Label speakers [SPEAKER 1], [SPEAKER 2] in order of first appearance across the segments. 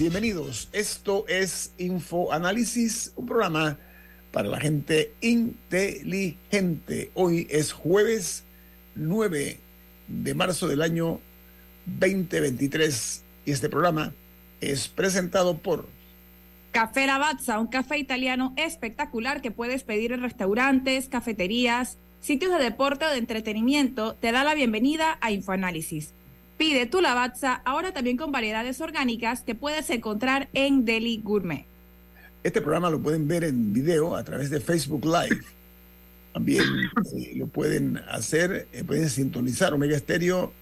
[SPEAKER 1] Bienvenidos. Esto es Info Análisis, un programa para la gente inteligente. Hoy es jueves 9 de marzo del año 2023 y este programa es presentado por
[SPEAKER 2] Café Lavazza, un café italiano espectacular que puedes pedir en restaurantes, cafeterías, sitios de deporte o de entretenimiento. Te da la bienvenida a Infoanálisis. Pide tu lavazza ahora también con variedades orgánicas que puedes encontrar en Deli Gourmet.
[SPEAKER 1] Este programa lo pueden ver en video a través de Facebook Live. También eh, lo pueden hacer, eh, pueden sintonizar Omega Estéreo,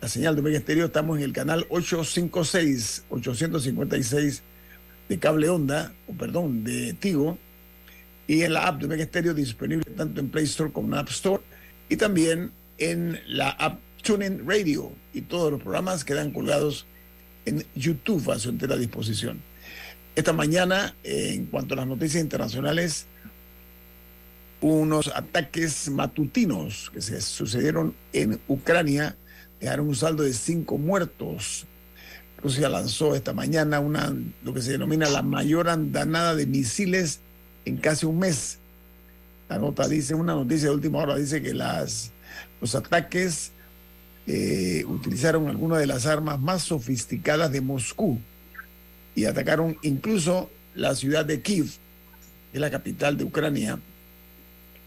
[SPEAKER 1] la señal de Omega Estéreo. Estamos en el canal 856, 856 de cable onda, o perdón, de Tigo, y en la app de Omega Estéreo disponible tanto en Play Store como en App Store, y también en la app TuneIn Radio y todos los programas quedan colgados en YouTube a su entera disposición. Esta mañana, en cuanto a las noticias internacionales, unos ataques matutinos que se sucedieron en Ucrania dejaron un saldo de cinco muertos. Rusia lanzó esta mañana una, lo que se denomina la mayor andanada de misiles en casi un mes. La nota dice, una noticia de última hora dice que las, los ataques eh, utilizaron algunas de las armas más sofisticadas de Moscú y atacaron incluso la ciudad de Kiev, que es la capital de Ucrania,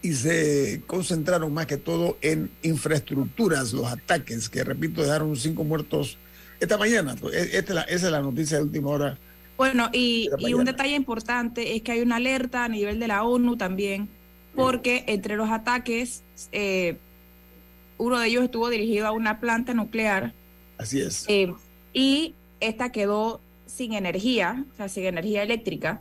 [SPEAKER 1] y se concentraron más que todo en infraestructuras, los ataques, que repito, dejaron cinco muertos esta mañana. Esta la, esa es la noticia de última hora.
[SPEAKER 2] Bueno, y, y un detalle importante es que hay una alerta a nivel de la ONU también, porque entre los ataques eh, uno de ellos estuvo dirigido a una planta nuclear.
[SPEAKER 1] Así es.
[SPEAKER 2] Eh, y esta quedó sin energía, o sea, sin energía eléctrica.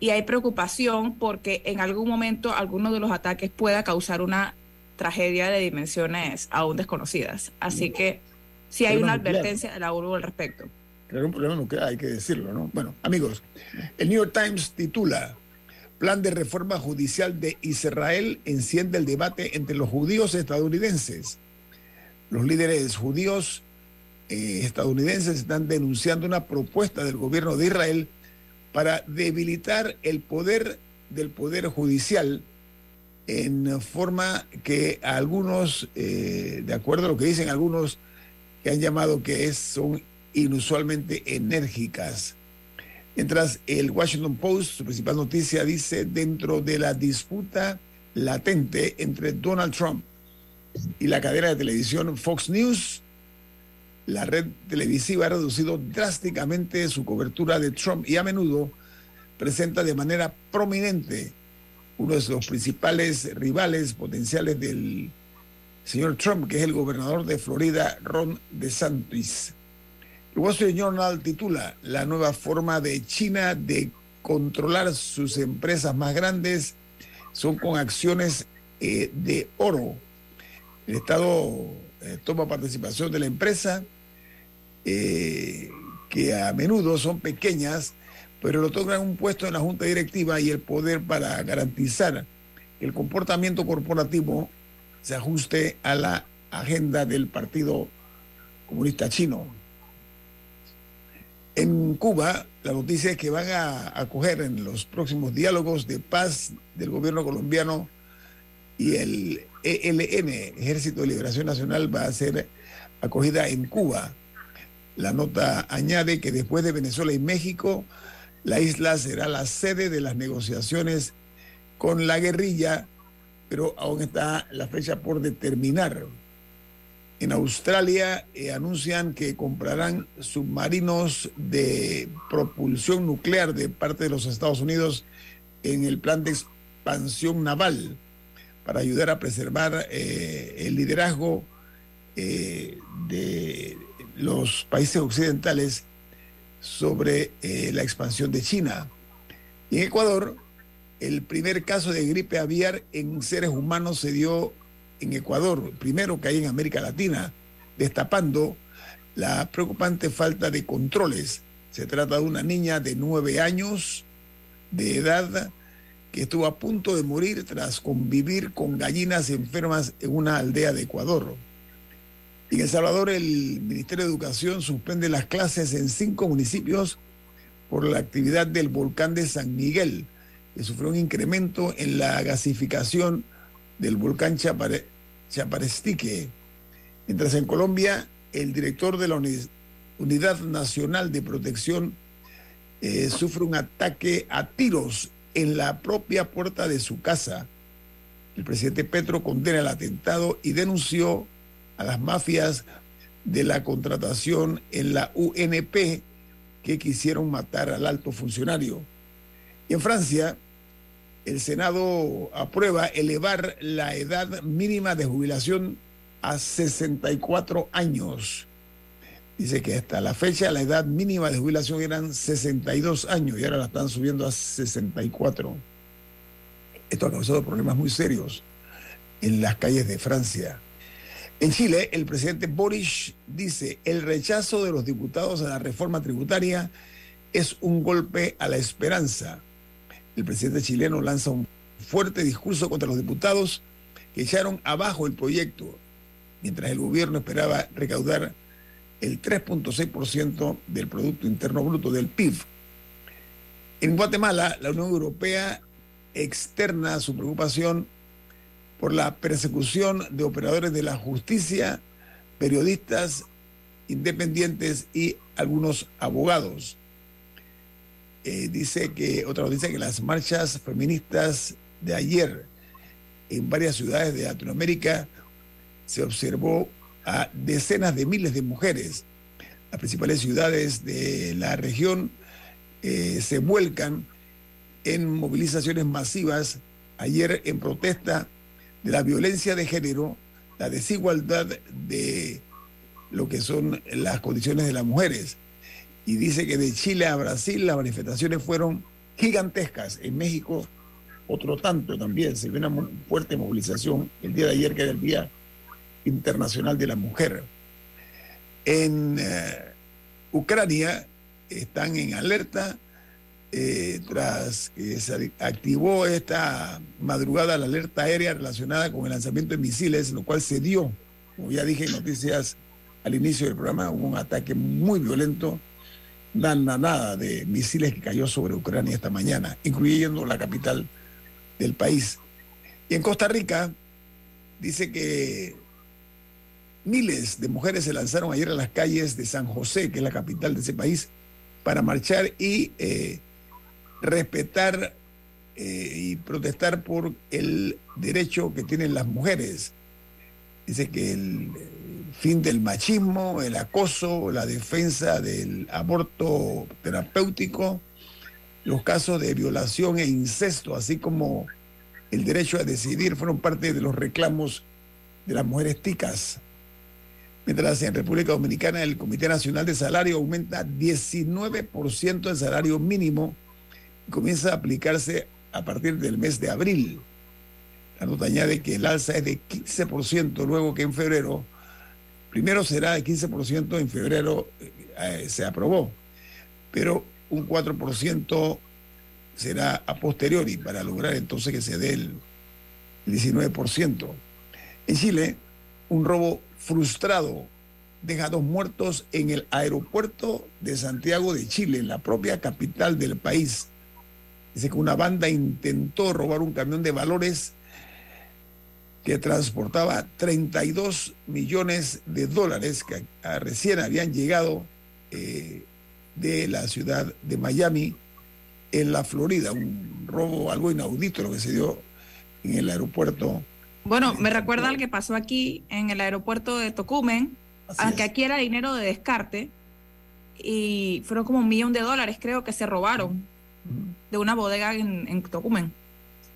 [SPEAKER 2] Y hay preocupación porque en algún momento alguno de los ataques pueda causar una tragedia de dimensiones aún desconocidas. Así que sí hay una advertencia de la ONU al respecto.
[SPEAKER 1] Un problema nuclear, hay que decirlo, ¿no? Bueno, amigos, el New York Times titula Plan de reforma judicial de Israel enciende el debate entre los judíos estadounidenses. Los líderes judíos eh, estadounidenses están denunciando una propuesta del gobierno de Israel para debilitar el poder del poder judicial en forma que algunos, eh, de acuerdo a lo que dicen algunos, que han llamado que es, son inusualmente enérgicas. Mientras el Washington Post, su principal noticia, dice, dentro de la disputa latente entre Donald Trump y la cadena de televisión Fox News, la red televisiva ha reducido drásticamente su cobertura de Trump y a menudo presenta de manera prominente uno de los principales rivales potenciales del señor Trump, que es el gobernador de Florida, Ron DeSantis. El Wall Street Journal titula La nueva forma de China de controlar sus empresas más grandes son con acciones eh, de oro. El Estado eh, toma participación de la empresa, eh, que a menudo son pequeñas, pero lo tocan un puesto en la junta directiva y el poder para garantizar que el comportamiento corporativo se ajuste a la agenda del Partido Comunista Chino. En Cuba, la noticia es que van a acoger en los próximos diálogos de paz del gobierno colombiano y el ELN, Ejército de Liberación Nacional, va a ser acogida en Cuba. La nota añade que después de Venezuela y México, la isla será la sede de las negociaciones con la guerrilla, pero aún está la fecha por determinar. En Australia eh, anuncian que comprarán submarinos de propulsión nuclear de parte de los Estados Unidos en el plan de expansión naval para ayudar a preservar eh, el liderazgo eh, de los países occidentales sobre la expansión de China. En Ecuador, el primer caso de gripe aviar en seres humanos se dio en Ecuador, primero que hay en América Latina, destapando la preocupante falta de controles. Se trata de una niña de nueve años de edad que estuvo a punto de morir tras convivir con gallinas enfermas en una aldea de Ecuador. En El Salvador, el Ministerio de Educación suspende las clases en cinco municipios por la actividad del volcán de San Miguel, que sufrió un incremento en la gasificación del volcán Chaparestique. Mientras en Colombia, el director de la Unidad Nacional de Protección eh, sufre un ataque a tiros en la propia puerta de su casa. El presidente Petro condena el atentado y denunció a las mafias de la contratación en la UNP que quisieron matar al alto funcionario. Y en Francia, el Senado aprueba elevar la edad mínima de jubilación a 64 años. Dice que hasta la fecha la edad mínima de jubilación eran 62 años y ahora la están subiendo a 64. Esto ha causado problemas muy serios en las calles de Francia. En Chile, el presidente Boris dice, el rechazo de los diputados a la reforma tributaria es un golpe a la esperanza el presidente chileno lanza un fuerte discurso contra los diputados que echaron abajo el proyecto, mientras el gobierno esperaba recaudar el 3.6% del Producto Interno Bruto del PIB. En Guatemala, la Unión Europea externa su preocupación por la persecución de operadores de la justicia, periodistas independientes y algunos abogados. Eh, dice que, otra dice que las marchas feministas de ayer en varias ciudades de Latinoamérica se observó a decenas de miles de mujeres. Las principales ciudades de la región eh, se vuelcan en movilizaciones masivas ayer en protesta de la violencia de género, la desigualdad de lo que son las condiciones de las mujeres y dice que de Chile a Brasil las manifestaciones fueron gigantescas. En México, otro tanto también. Se ve una fuerte movilización el día de ayer, que era el Día Internacional de la Mujer. En eh, Ucrania están en alerta eh, tras que se activó esta madrugada la alerta aérea relacionada con el lanzamiento de misiles, lo cual se dio, como ya dije en noticias al inicio del programa, un ataque muy violento nada de misiles que cayó sobre Ucrania esta mañana, incluyendo la capital del país. Y en Costa Rica dice que miles de mujeres se lanzaron ayer a las calles de San José, que es la capital de ese país, para marchar y eh, respetar eh, y protestar por el derecho que tienen las mujeres. Dice que el fin del machismo, el acoso, la defensa del aborto terapéutico, los casos de violación e incesto, así como el derecho a decidir, fueron parte de los reclamos de las mujeres ticas. Mientras en República Dominicana el Comité Nacional de Salario aumenta 19% el salario mínimo y comienza a aplicarse a partir del mes de abril. La nota añade que el alza es de 15%, luego que en febrero Primero será de 15% en febrero, eh, se aprobó, pero un 4% será a posteriori para lograr entonces que se dé el 19%. En Chile, un robo frustrado deja dos muertos en el aeropuerto de Santiago de Chile, en la propia capital del país. Dice que una banda intentó robar un camión de valores que transportaba 32 millones de dólares que recién habían llegado eh, de la ciudad de Miami en la Florida. Un robo algo inaudito lo que se dio en el aeropuerto.
[SPEAKER 2] Bueno, me recuerda al que pasó aquí en el aeropuerto de Tocumen, aunque aquí era dinero de descarte y fueron como un millón de dólares creo que se robaron de una bodega en, en Tocumen.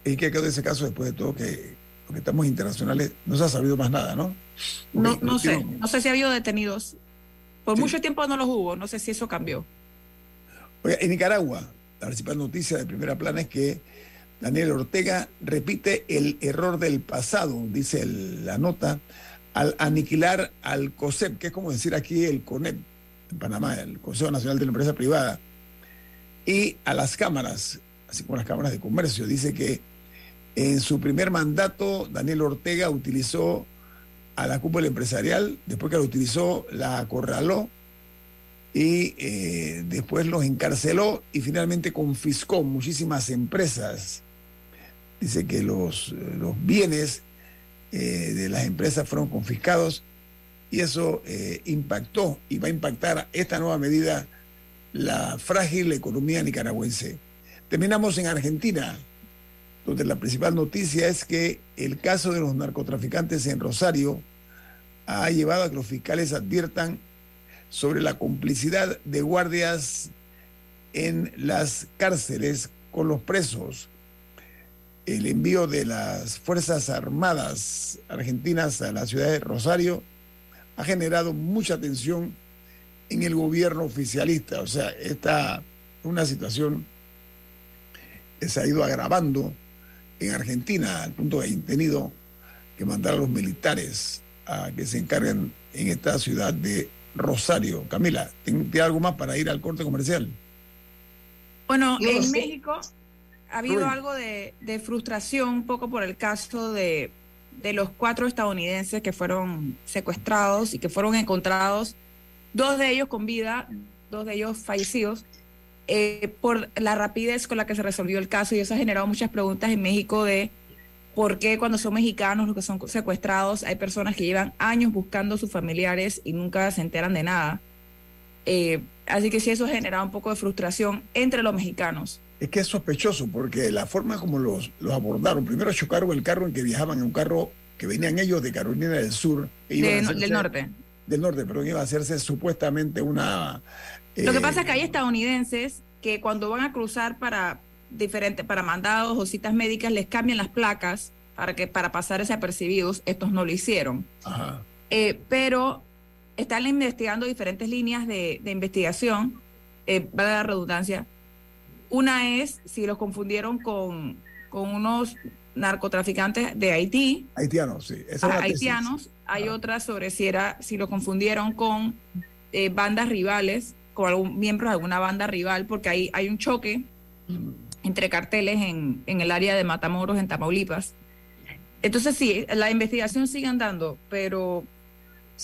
[SPEAKER 1] ¿Y qué quedó de ese caso después de todo que, que estamos internacionales? No se ha sabido más nada, ¿no?
[SPEAKER 2] no, no sé, no sé si ha habido detenidos. Por mucho tiempo no los hubo, no sé si eso cambió.
[SPEAKER 1] En Nicaragua, la principal noticia de primera plana es que Daniel Ortega repite el error del pasado, dice la nota, al aniquilar al COSEP, que es como decir aquí el CONEP en Panamá, el Consejo Nacional de la Empresa Privada, y a las cámaras, así como las cámaras de comercio. Dice que en su primer mandato, Daniel Ortega utilizó a la cúpula empresarial, después que la utilizó, la acorraló y eh, después los encarceló y finalmente confiscó muchísimas empresas. Dice que los, los bienes eh, de las empresas fueron confiscados y eso eh, impactó y va a impactar esta nueva medida la frágil economía nicaragüense. Terminamos en Argentina, donde la principal noticia es que el caso de los narcotraficantes en Rosario ha llevado a que los fiscales adviertan sobre la complicidad de guardias en las cárceles con los presos el envío de las Fuerzas Armadas argentinas a la ciudad de Rosario ha generado mucha tensión en el gobierno oficialista. O sea, esta una situación que se ha ido agravando en Argentina, al punto de haber tenido que mandar a los militares a que se encarguen en esta ciudad de Rosario. Camila, ¿tiene algo más para ir al corte comercial?
[SPEAKER 2] Bueno, en México ha habido algo de, frustración un poco por el caso de, los cuatro estadounidenses que fueron secuestrados y que fueron encontrados, dos de ellos con vida, dos de ellos fallecidos, eh, por la rapidez con la que se resolvió el caso y eso ha generado muchas preguntas en México de por qué cuando son mexicanos los que son secuestrados hay personas que llevan años buscando a sus familiares y nunca se enteran de nada. Eh, así que sí, eso ha generado un poco de frustración entre los mexicanos
[SPEAKER 1] es que es sospechoso porque la forma como los, los abordaron, primero chocaron el carro en que viajaban, en un carro que venían ellos de Carolina del Sur.
[SPEAKER 2] E del norte.
[SPEAKER 1] Del norte, pero iba a hacerse supuestamente una...
[SPEAKER 2] Lo que pasa es que hay eh, estadounidenses que cuando van a cruzar para diferentes, para mandados o citas médicas, les cambian las placas para que para pasar desapercibidos, estos no lo hicieron. Ajá. Eh, pero están investigando diferentes líneas de, investigación, eh, va a dar redundancia, una es si los confundieron con, unos narcotraficantes de Haití.
[SPEAKER 1] Haitianos, sí.
[SPEAKER 2] Ah, haitianos. Hay ah. otra sobre si era si lo confundieron con eh, bandas rivales, con algún miembro de alguna banda rival, porque hay, hay un choque mm. entre carteles en, en el área de Matamoros, en Tamaulipas. Entonces sí, la investigación sigue andando, pero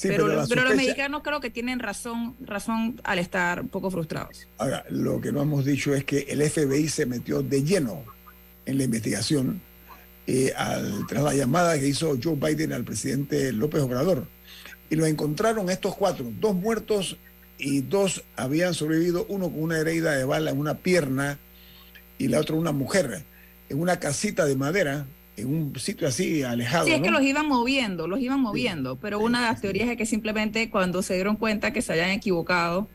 [SPEAKER 2] pero, los mexicanos creo que tienen razón, razón al estar un poco frustrados.
[SPEAKER 1] Ahora, lo que no hemos dicho es que el FBI se metió de lleno en la investigación eh, tras la llamada que hizo Joe Biden al presidente López Obrador. Y lo encontraron estos cuatro, dos muertos y dos habían sobrevivido, uno con una herida de bala en una pierna y la otra una mujer, en una casita de madera en un sitio así alejado.
[SPEAKER 2] Sí, es que los iban moviendo, los iban moviendo, pero una de las teorías es que simplemente cuando se dieron cuenta que se habían equivocado,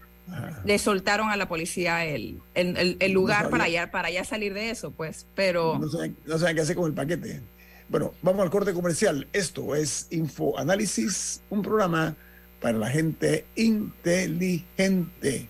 [SPEAKER 2] le soltaron a la policía el, el, lugar para ya, para ya salir de eso, pues, pero...
[SPEAKER 1] No saben, no saben qué hacer con el paquete. Bueno, vamos al corte comercial. Esto es Info Análisis, un programa para la gente inteligente.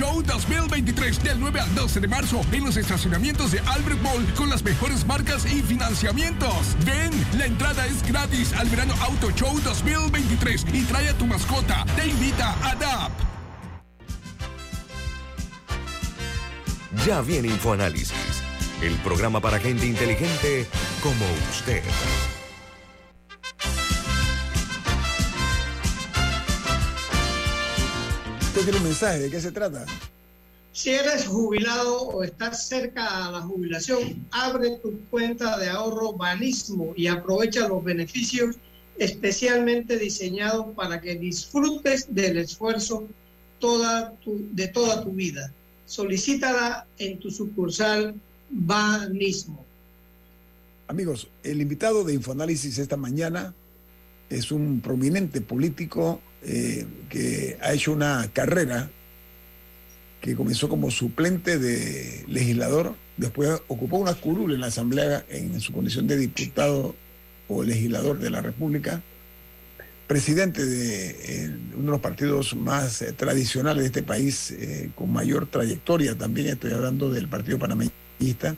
[SPEAKER 3] Show 2023 del 9 al 12 de marzo en los estacionamientos de Albert Mall con las mejores marcas y financiamientos. Ven, la entrada es gratis al verano Auto Show 2023 y trae a tu mascota. Te invita a DAP.
[SPEAKER 4] Ya viene InfoAnálisis, el programa para gente inteligente como usted.
[SPEAKER 1] ¿Usted tiene un mensaje? ¿De qué se trata?
[SPEAKER 5] Si eres jubilado o estás cerca a la jubilación, abre tu cuenta de ahorro Banismo y aprovecha los beneficios especialmente diseñados para que disfrutes del esfuerzo toda tu- de toda tu vida. Solicítala en tu sucursal Banismo.
[SPEAKER 1] Amigos, el invitado de Infoanálisis esta mañana es un prominente político eh, que ha hecho una carrera que comenzó como suplente de legislador, después ocupó una curul en la Asamblea en su condición de diputado o legislador de la República, presidente de eh, uno de los partidos más eh, tradicionales de este país, con mayor trayectoria también, estoy hablando del Partido Panameñista,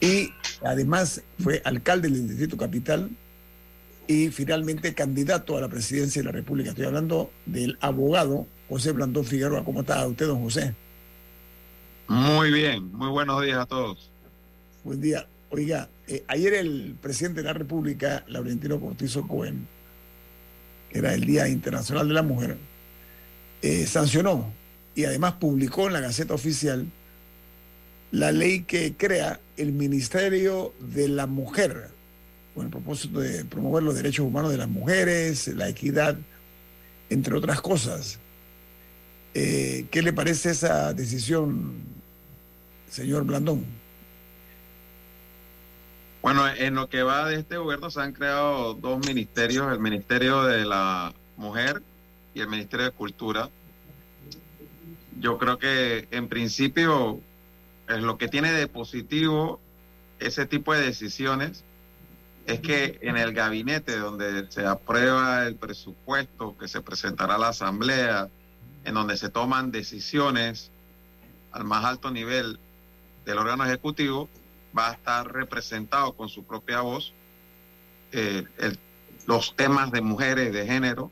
[SPEAKER 1] y además fue alcalde del Distrito Capital y finalmente candidato a la presidencia de la República. Estoy hablando del abogado José Blandón Figueroa. ¿Cómo está usted, don José?
[SPEAKER 6] Muy bien, muy buenos días a todos.
[SPEAKER 1] Buen día. Oiga, eh, ayer el presidente de la República, Laurentino Cortizo Cohen, que era el Día Internacional de la Mujer, eh, sancionó y además publicó en la Gaceta Oficial la ley que crea el Ministerio de la Mujer, con el propósito de promover los derechos humanos de las mujeres, la equidad, entre otras cosas. Eh, ¿Qué le parece esa decisión, señor Blandón?
[SPEAKER 6] Bueno, en lo que va de este gobierno se han creado dos ministerios, el Ministerio de la Mujer y el Ministerio de Cultura. Yo creo que en principio es lo que tiene de positivo ese tipo de decisiones es que en el gabinete donde se aprueba el presupuesto que se presentará a la Asamblea, en donde se toman decisiones al más alto nivel del órgano ejecutivo, va a estar representado con su propia voz eh, los temas de mujeres, de género,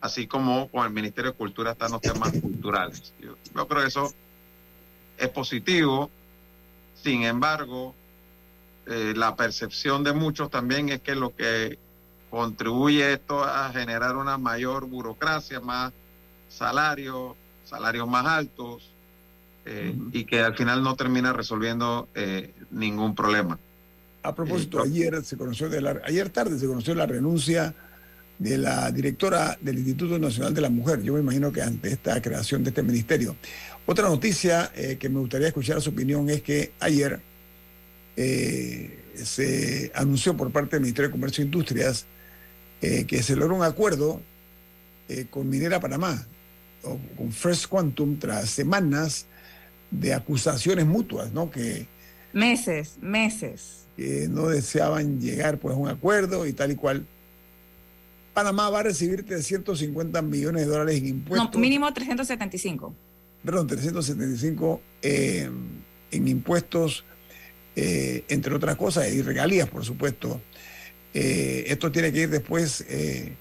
[SPEAKER 6] así como con el Ministerio de Cultura están los temas culturales. Yo creo que eso es positivo, sin embargo, eh, la percepción de muchos también es que lo que contribuye esto a generar una mayor burocracia, más salarios, salarios más altos, eh, y que al final no termina resolviendo eh, ningún problema.
[SPEAKER 1] A propósito, ayer se conoció de la, ayer tarde se conoció la renuncia de la directora del Instituto Nacional de la Mujer. Yo me imagino que ante esta creación de este ministerio. Otra noticia eh, que me gustaría escuchar su opinión es que ayer eh, se anunció por parte del Ministerio de Comercio e Industrias eh, que se logró un acuerdo eh, con Minera Panamá o con First Quantum tras semanas de acusaciones mutuas, ¿no? Que
[SPEAKER 2] Meses, meses.
[SPEAKER 1] que no deseaban llegar pues a un acuerdo y tal y cual. Panamá va a recibir 350 millones de dólares en
[SPEAKER 2] No,
[SPEAKER 1] impuestos.
[SPEAKER 2] mínimo 375.
[SPEAKER 1] Perdón, 375 eh, en impuestos, eh, entre otras cosas, y regalías, por supuesto. Eh, esto tiene que ir después, eh,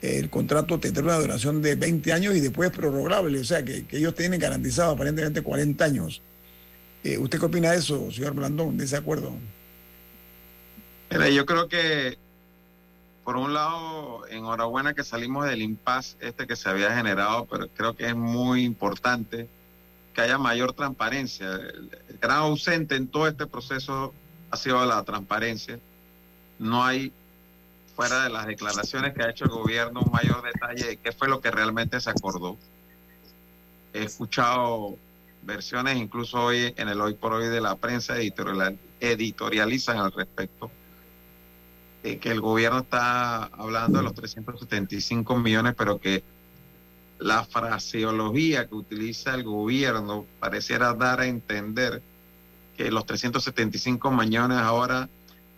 [SPEAKER 1] el contrato tendrá una duración de 20 años y después prorrogable, o sea que, que ellos tienen garantizado aparentemente 40 años. Eh, ¿Usted qué opina de eso, señor Blandón, de ese acuerdo?
[SPEAKER 6] Mira, yo creo que, por un lado, enhorabuena que salimos del impasse este que se había generado, pero creo que es muy importante que haya mayor transparencia. El, gran ausente en todo este proceso ha sido la transparencia. No hay, fuera de las declaraciones que ha hecho el gobierno, un mayor detalle de qué fue lo que realmente se acordó. He escuchado versiones, incluso hoy en el hoy por hoy de la prensa editorial, editorializan al respecto, de que el gobierno está hablando de los 375 millones, pero que la fraseología que utiliza el gobierno pareciera dar a entender que los 375 millones ahora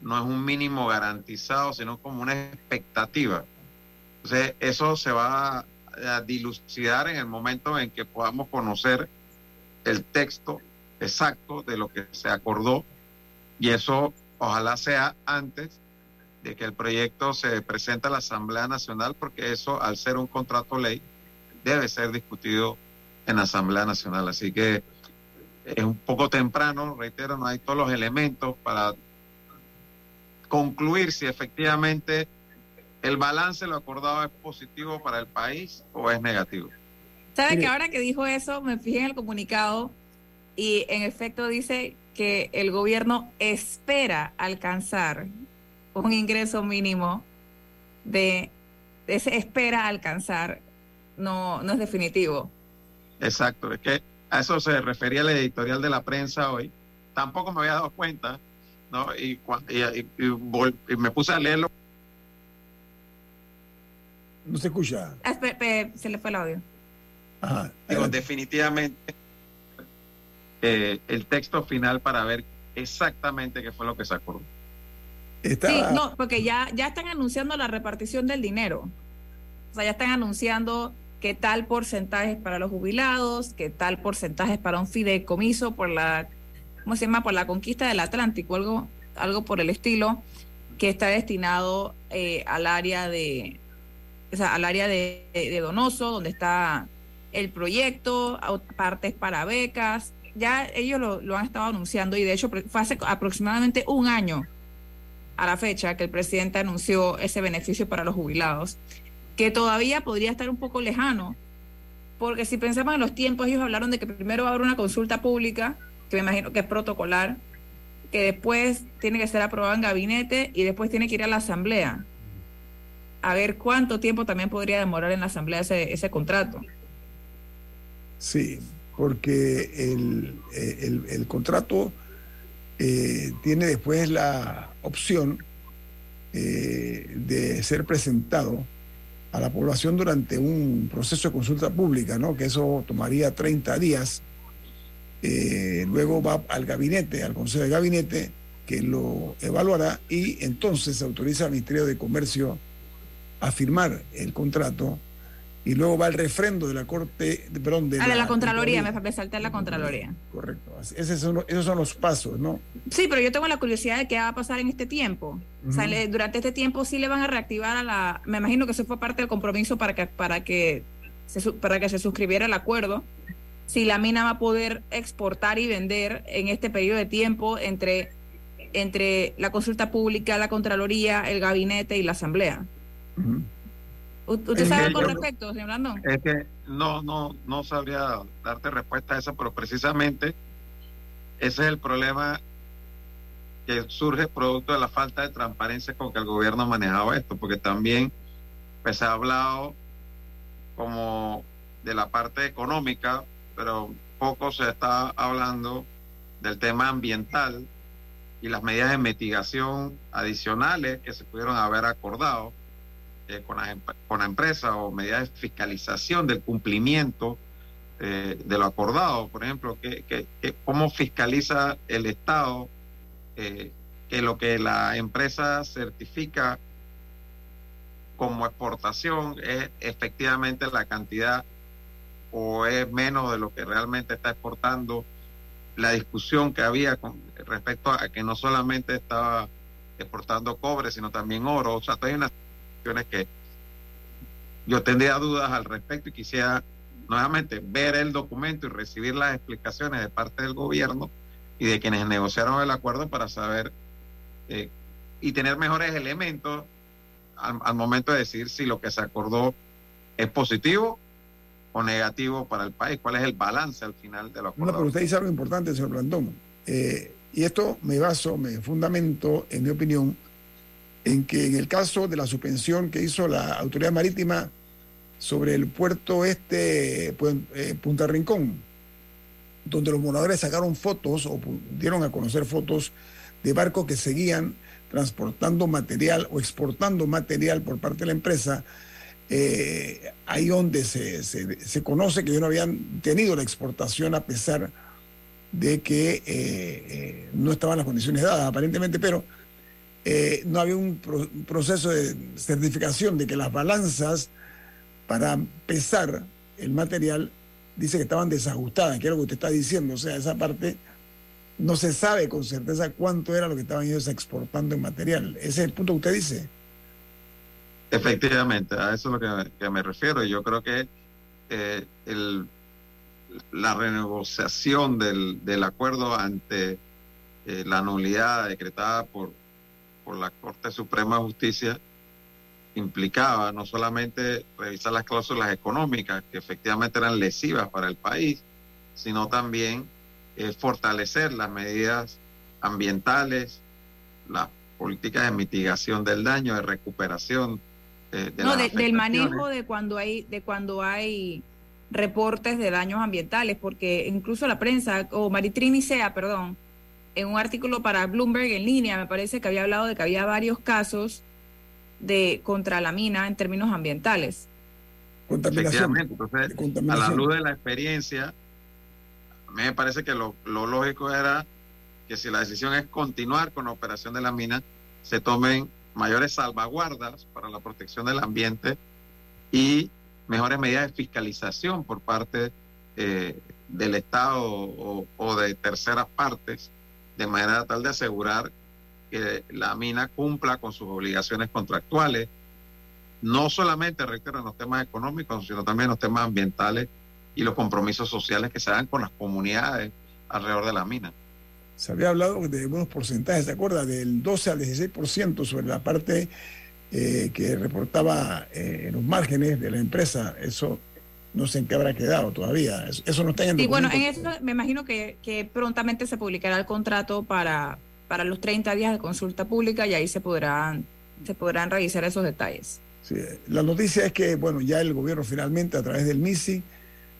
[SPEAKER 6] no es un mínimo garantizado, sino como una expectativa. Entonces, eso se va a dilucidar en el momento en que podamos conocer el texto exacto de lo que se acordó y eso ojalá sea antes de que el proyecto se presente a la Asamblea Nacional porque eso al ser un contrato ley debe ser discutido en la Asamblea Nacional. Así que es un poco temprano, reitero, no hay todos los elementos para concluir si efectivamente el balance lo acordado es positivo para el país o es negativo.
[SPEAKER 2] ¿Sabe que ahora que dijo eso, me fijé en el comunicado y en efecto dice que el gobierno espera alcanzar un ingreso mínimo de, ese espera alcanzar, no, no es definitivo.
[SPEAKER 6] Exacto, es que a eso se refería el editorial de la prensa hoy. Tampoco me había dado cuenta, ¿no? Y, y, y, y me puse a leerlo.
[SPEAKER 1] No se escucha.
[SPEAKER 2] Ah, se le fue el audio.
[SPEAKER 6] Ajá, Digo, definitivamente eh, el texto final para ver exactamente qué fue lo que se acordó.
[SPEAKER 2] Está... Sí, no, porque ya, ya están anunciando la repartición del dinero. O sea, ya están anunciando qué tal porcentaje es para los jubilados, qué tal porcentaje es para un fideicomiso por la, ¿cómo se llama? Por la conquista del Atlántico, algo, algo por el estilo, que está destinado eh, al área de, al área de Donoso, donde está el proyecto, partes para becas, ya ellos lo, lo, han estado anunciando y de hecho fue hace aproximadamente un año a la fecha que el presidente anunció ese beneficio para los jubilados, que todavía podría estar un poco lejano, porque si pensamos en los tiempos, ellos hablaron de que primero va a haber una consulta pública, que me imagino que es protocolar, que después tiene que ser aprobada en gabinete y después tiene que ir a la asamblea. A ver cuánto tiempo también podría demorar en la asamblea ese, ese contrato.
[SPEAKER 1] Sí, porque el, el, el contrato eh, tiene después la opción eh, de ser presentado a la población durante un proceso de consulta pública, ¿no? que eso tomaría 30 días. Eh, luego va al gabinete, al Consejo de Gabinete, que lo evaluará y entonces se autoriza al Ministerio de Comercio a firmar el contrato y luego va el refrendo de la Corte, perdón,
[SPEAKER 2] de, ah, la, de la, Contraloría, me, me salté la Contraloría.
[SPEAKER 1] Correcto, esos son, esos son los pasos, ¿no?
[SPEAKER 2] Sí, pero yo tengo la curiosidad de qué va a pasar en este tiempo. Uh -huh. o sea, le, durante este tiempo sí le van a reactivar a la... Me imagino que eso fue parte del compromiso para que, para que, se, para que se suscribiera el acuerdo. Si la mina va a poder exportar y vender en este periodo de tiempo entre, entre la consulta pública, la Contraloría, el gabinete y la Asamblea. Uh -huh. ¿Usted sabe algo al respecto, señor Blandón?
[SPEAKER 6] Es que no, no, no sabría darte respuesta a eso, pero precisamente ese es el problema que surge producto de la falta de transparencia con que el gobierno ha manejado esto, porque también pues, se ha hablado como de la parte económica, pero poco se está hablando del tema ambiental y las medidas de mitigación adicionales que se pudieron haber acordado eh, con, la, con, la, empresa o medidas de fiscalización del cumplimiento eh, de lo acordado. Por ejemplo, que, cómo fiscaliza el Estado eh, que lo que la empresa certifica como exportación es efectivamente la cantidad o es menos de lo que realmente está exportando. La discusión que había con respecto a que no solamente estaba exportando cobre, sino también oro. O sea, hay unas cuestiones que yo tendría dudas al respecto y quisiera nuevamente ver el documento y recibir las explicaciones de parte del gobierno y de quienes negociaron el acuerdo para saber eh, y tener mejores elementos al, momento de decir si lo que se acordó es positivo o negativo para el país, cuál es el balance al final de lo acuerdo.
[SPEAKER 1] Bueno, pero usted dice algo importante, señor Blandón. Eh, y esto me baso, me fundamento, en mi opinión, en que en el caso de la suspensión que hizo la autoridad marítima sobre el puerto este, eh, Punta Rincón, donde los moradores sacaron fotos o dieron a conocer fotos de barcos que seguían transportando material o exportando material por parte de la empresa, eh, ahí donde se, se, conoce que ellos no habían tenido la exportación a pesar de que eh, no estaban las condiciones dadas aparentemente, pero no había un proceso de certificación de que las balanzas para pesar el material dice que estaban desajustadas, que es lo que usted está diciendo, o sea, esa parte no se sabe con certeza cuánto era lo que estaban ellos exportando en material. Ese es el punto que usted dice.
[SPEAKER 6] Efectivamente, a eso es lo que, me refiero. Yo creo que eh, el, la renegociación del, del acuerdo ante eh, la nulidad decretada por, por la Corte Suprema de Justicia implicaba no solamente revisar las cláusulas económicas, que efectivamente eran lesivas para el país, sino también eh, fortalecer las medidas ambientales, las políticas de mitigación del daño, de recuperación.
[SPEAKER 2] Eh, de no, del manejo de cuando hay, de cuando hay reportes de daños ambientales, porque incluso la prensa, o Maritrini Sea, perdón, en un artículo para Bloomberg en línea, me parece que había hablado de que había varios casos de contra la mina en términos ambientales.
[SPEAKER 6] Efectivamente, entonces, a la luz de la experiencia, a mí me parece que lo, lógico era que si la decisión es continuar con la operación de la mina, se tomen mayores salvaguardas para la protección del ambiente y mejores medidas de fiscalización por parte eh, del Estado o, de terceras partes, de manera tal de asegurar que la mina cumpla con sus obligaciones contractuales, no solamente, reitero, en los temas económicos, sino también en los temas ambientales y los compromisos sociales que se dan con las comunidades alrededor de la mina.
[SPEAKER 1] Se había hablado de unos porcentajes, ¿se acuerda? Del 12 al 16% sobre la parte eh, que reportaba eh, en los márgenes de la empresa. Eso no sé en qué habrá quedado todavía. Eso, no está en
[SPEAKER 2] el Sí, bueno, en eso me imagino que, que, prontamente se publicará el contrato para, para los 30 días de consulta pública y ahí se podrán, se podrán revisar esos detalles.
[SPEAKER 1] Sí, la noticia es que, bueno, ya el gobierno finalmente a través del MISI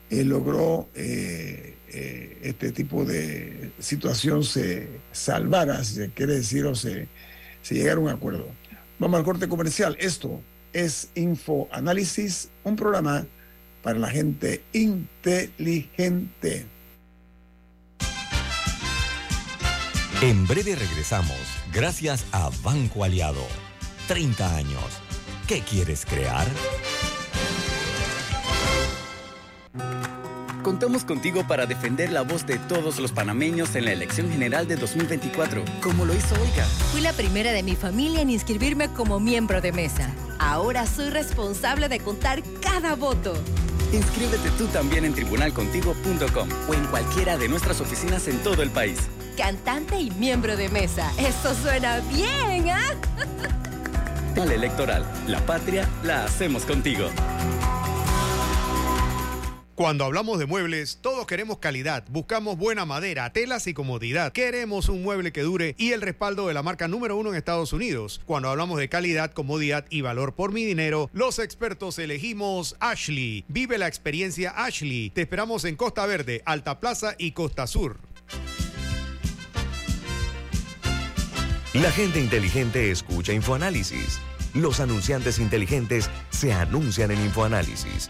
[SPEAKER 1] eh, logró eh, eh, este tipo de situación se salvara, si se quiere decir, o se, se llegara a un acuerdo. Vamos al corte comercial. Esto es Info Análisis, un programa para la gente inteligente.
[SPEAKER 7] En breve regresamos, gracias a Banco Aliado. 30 años. ¿Qué quieres crear?
[SPEAKER 8] Contamos contigo para defender la voz de todos los panameños en la elección general de 2024, como lo hizo Olga.
[SPEAKER 9] Fui la primera de mi familia en inscribirme como miembro de mesa. Ahora soy responsable de contar cada voto.
[SPEAKER 8] Inscríbete tú también en tribunalcontigo.com o en cualquiera de nuestras oficinas en todo el país.
[SPEAKER 9] Cantante y miembro de mesa. Eso suena bien, ¿ah?
[SPEAKER 8] ¿eh? Electoral. La patria la hacemos contigo.
[SPEAKER 10] Cuando hablamos de muebles, todos queremos calidad, buscamos buena madera, telas y comodidad. Queremos un mueble que dure y el respaldo de la marca número uno en Estados Unidos. Cuando hablamos de calidad, comodidad y valor por mi dinero, los expertos elegimos Ashley. Vive la experiencia Ashley. Te esperamos en Costa Verde, Alta Plaza y Costa Sur.
[SPEAKER 4] La gente inteligente escucha InfoAnálisis. Los anunciantes inteligentes se anuncian en InfoAnálisis.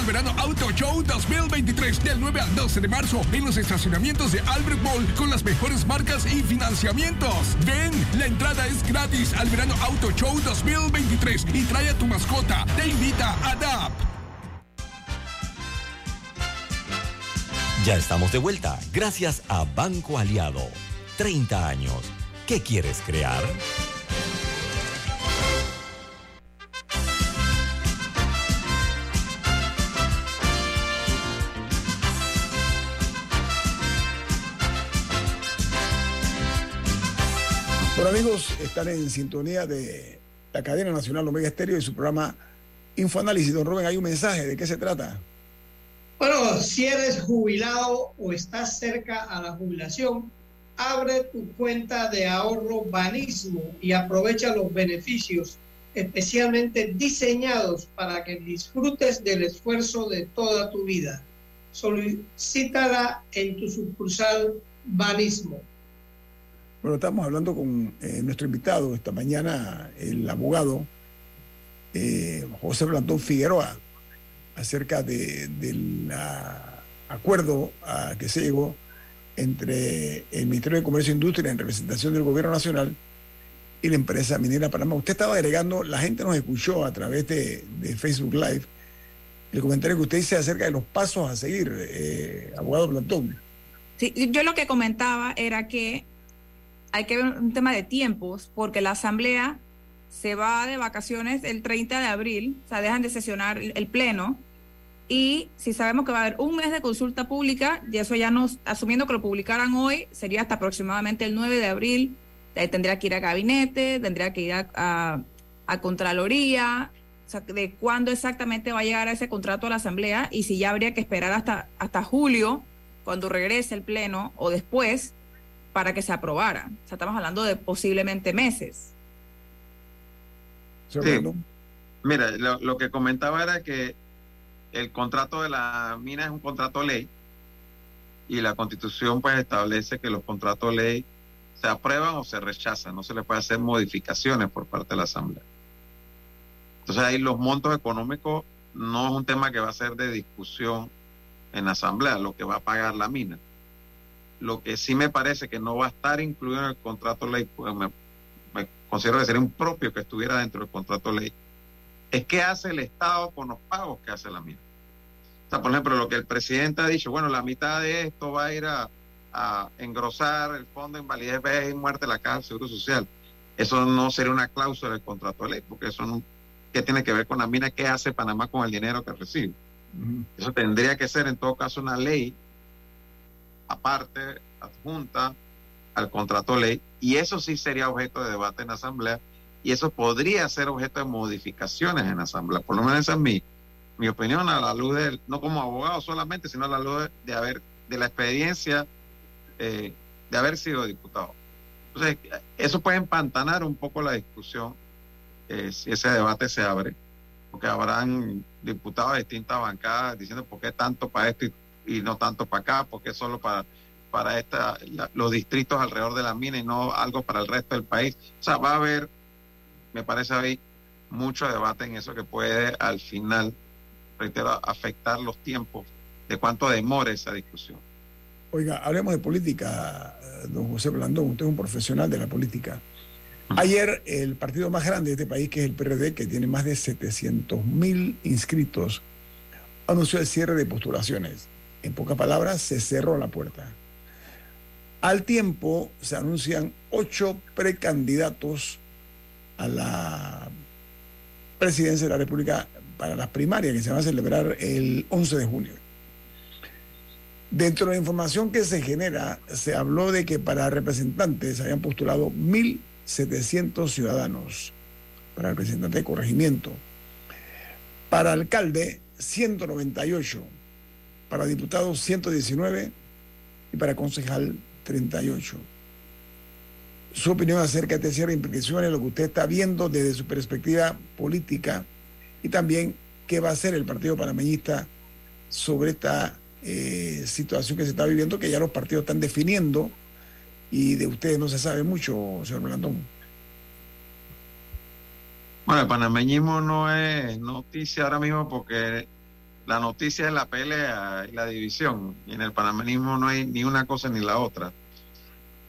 [SPEAKER 3] El verano Auto Show Show 2023 del 9 al 12 de marzo en los estacionamientos de Albert Mall con las mejores marcas y financiamientos. Ven, la entrada es gratis al verano Auto Show 2023 y trae a tu mascota. Te invita a DAP.
[SPEAKER 7] Ya estamos de vuelta, gracias a Banco Aliado. 30 años. ¿Qué quieres crear?
[SPEAKER 1] Bueno amigos, están en sintonía de la cadena nacional Omega Estéreo y su programa Infoanálisis. Don Rubén, hay un mensaje, ¿de qué se trata?
[SPEAKER 5] Bueno, si eres jubilado o estás cerca a la jubilación, abre tu cuenta de ahorro Banismo y aprovecha los beneficios especialmente diseñados para que disfrutes del esfuerzo de toda tu vida. Solicítala en tu sucursal Banismo.
[SPEAKER 1] Bueno, estamos hablando con eh, nuestro invitado esta mañana, el abogado eh, José Blandón Figueroa, acerca del acuerdo a que se llegó entre el Ministerio de Comercio e Industria en representación del Gobierno Nacional y la empresa minera Panamá. Usted estaba agregando, la gente nos escuchó a través de, Facebook Live, el comentario que usted dice acerca de los pasos a seguir, eh, abogado Blandón.
[SPEAKER 2] Sí, yo lo que comentaba era que hay que ver un tema de tiempos, porque la Asamblea se va de vacaciones el 30 de abril, o sea, dejan de sesionar el Pleno, y si sabemos que va a haber un mes de consulta pública, y eso ya nos, asumiendo que lo publicaran hoy, sería hasta aproximadamente el 9 de abril, tendría que ir a gabinete, tendría que ir a, a, Contraloría, o sea, de cuándo exactamente va a llegar ese contrato a la Asamblea y si ya habría que esperar hasta, hasta julio, cuando regrese el Pleno, o después, para que se aprobara. O sea, estamos hablando de posiblemente meses.
[SPEAKER 6] Sí. Mira, lo, que comentaba era que el contrato de la mina es un contrato ley y la constitución pues establece que los contratos ley se aprueban o se rechazan, no se le puede hacer modificaciones por parte de la Asamblea. Entonces ahí los montos económicos no es un tema que va a ser de discusión en la Asamblea, lo que va a pagar la mina. Lo que sí me parece que no va a estar incluido en el contrato ley, pues me, considero que sería un propio que estuviera dentro del contrato ley, es qué hace el Estado con los pagos que hace la mina. O sea, por ejemplo, lo que el presidente ha dicho, bueno, la mitad de esto va a ir a, engrosar el fondo de invalidez, vejez y muerte de la Caja del Seguro Social. Eso no sería una cláusula del contrato de ley, porque eso no, ¿qué tiene que ver con la mina? ¿Qué hace Panamá con el dinero que recibe? Eso tendría que ser en todo caso una ley aparte, adjunta al contrato ley, y eso sí sería objeto de debate en Asamblea, y eso podría ser objeto de modificaciones en la Asamblea. Por lo menos esa es mi, mi opinión a la luz de, no como abogado solamente, sino a la luz de, haber, de la experiencia eh, de haber sido diputado. Entonces, eso puede empantanar un poco la discusión eh, si ese debate se abre, porque habrán diputados de distintas bancadas diciendo por qué tanto para esto y y no tanto para acá, porque es solo para, para esta, los distritos alrededor de la mina y no algo para el resto del país. O sea, va a haber, me parece ahí, mucho debate en eso que puede al final, reitero, afectar los tiempos de cuánto demore esa discusión.
[SPEAKER 1] Oiga, hablemos de política, don José Blandón, usted es un profesional de la política. Ayer el partido más grande de este país, que es el PRD, que tiene más de 700 mil inscritos, anunció el cierre de postulaciones. En pocas palabras, se cerró la puerta. Al tiempo se anuncian ocho precandidatos a la presidencia de la República para las primarias que se van a celebrar el 11 de junio. Dentro de la información que se genera, se habló de que para representantes se habían postulado 1.700 ciudadanos para representante de corregimiento. Para alcalde, 198 para diputado 119 y para concejal 38. Su opinión acerca de este cierre implicaciones, lo que usted está viendo desde su perspectiva política y también qué va a hacer el Partido Panameñista sobre esta eh, situación que se está viviendo, que ya los partidos están definiendo y de ustedes no se sabe mucho, señor Blandón.
[SPEAKER 6] Bueno, el panameñismo no es noticia ahora mismo porque la noticia es la pelea y la división. Y en el panameñismo no hay ni una cosa ni la otra.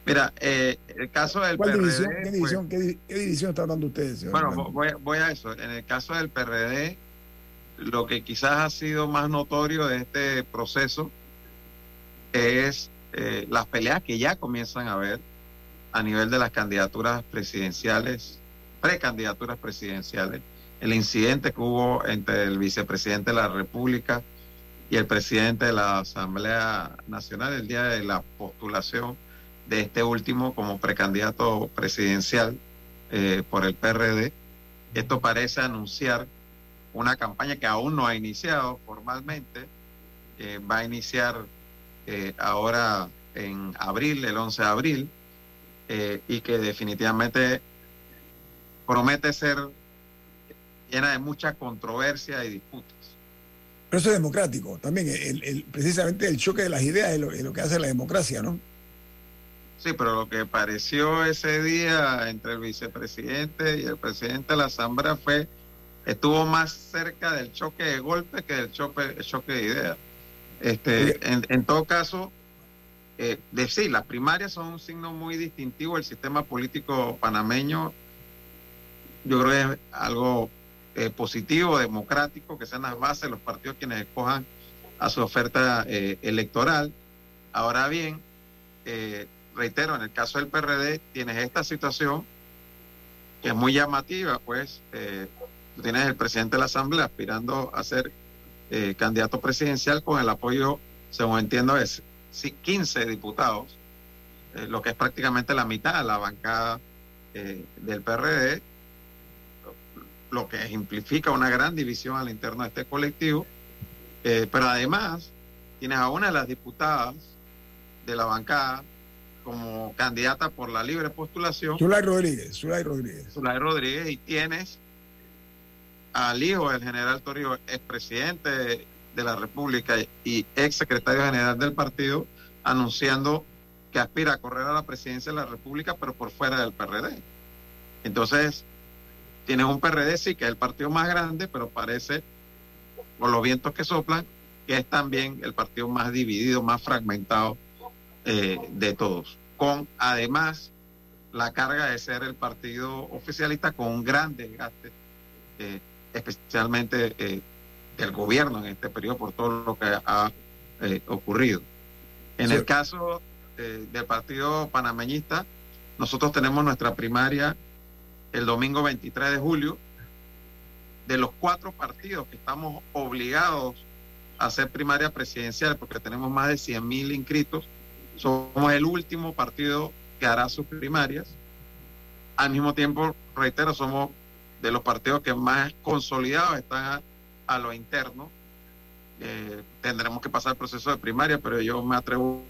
[SPEAKER 6] Mira, eh, el caso del
[SPEAKER 1] ¿Cuál
[SPEAKER 6] PRD,
[SPEAKER 1] división? ¿Qué
[SPEAKER 6] pues,
[SPEAKER 1] división, qué, qué división está hablando ustedes? señor
[SPEAKER 6] bueno, voy, voy a eso. En el caso del PRD, lo que quizás ha sido más notorio de este proceso es eh, las peleas que ya comienzan a haber a nivel de las candidaturas presidenciales, precandidaturas presidenciales. El incidente que hubo entre el vicepresidente de la República y el presidente de la Asamblea Nacional el día de la postulación de este último como precandidato presidencial eh, por el PRD. Esto parece anunciar una campaña que aún no ha iniciado formalmente, eh, va a iniciar eh, ahora en abril, el 11 de abril, eh, y que definitivamente promete ser llena de mucha controversia y disputas.
[SPEAKER 1] Pero eso es democrático también. El, el- precisamente el choque de las ideas es lo, es lo que hace la democracia, ¿no?
[SPEAKER 6] Sí, pero lo que pareció ese día entre el vicepresidente y el presidente de la Asamblea fue, estuvo más cerca del choque de golpe que del choque, de ideas. Este, en, en todo caso, eh, de, sí, las primarias son un signo muy distintivo del sistema político panameño. Yo creo que es algo eh, positivo, democrático, que sean las bases, los partidos quienes escojan a su oferta eh, electoral. Ahora bien, eh, reitero, en el caso del PRD tienes esta situación que es muy llamativa, pues tú tienes el presidente de la Asamblea aspirando a ser candidato presidencial con el apoyo, según entiendo, de sí, 15 diputados, lo que es prácticamente la mitad de la bancada del PRD, lo que ejemplifica una gran división al interno de este colectivo, eh, pero además tienes a una de las diputadas de la bancada como candidata por la libre postulación,
[SPEAKER 1] Zulay Rodríguez, Zulay Rodríguez.
[SPEAKER 6] Zulay Rodríguez, y tienes al hijo del general Torrijos, expresidente de, de la República y ex secretario general del partido, anunciando que aspira a correr a la presidencia de la República, pero por fuera del PRD. Entonces, tienes un PRD, sí, que es el partido más grande, pero parece, por los vientos que soplan, que es también el partido más dividido, más fragmentado eh, de todos, con además la carga de ser el partido oficialista con un gran desgaste, eh, especialmente eh, del gobierno en este periodo por todo lo que ha ocurrido. En
[SPEAKER 1] Sí.
[SPEAKER 6] el caso del partido panameñista, nosotros tenemos nuestra primaria el domingo 23 de julio. De los cuatro partidos que estamos obligados a hacer primaria presidencial, porque tenemos más de 100 mil inscritos, somos el último partido que hará sus primarias. Al mismo tiempo, reitero, somos de los partidos que más consolidados están a, lo interno. Eh, tendremos que pasar el proceso de primaria, pero yo me atrevo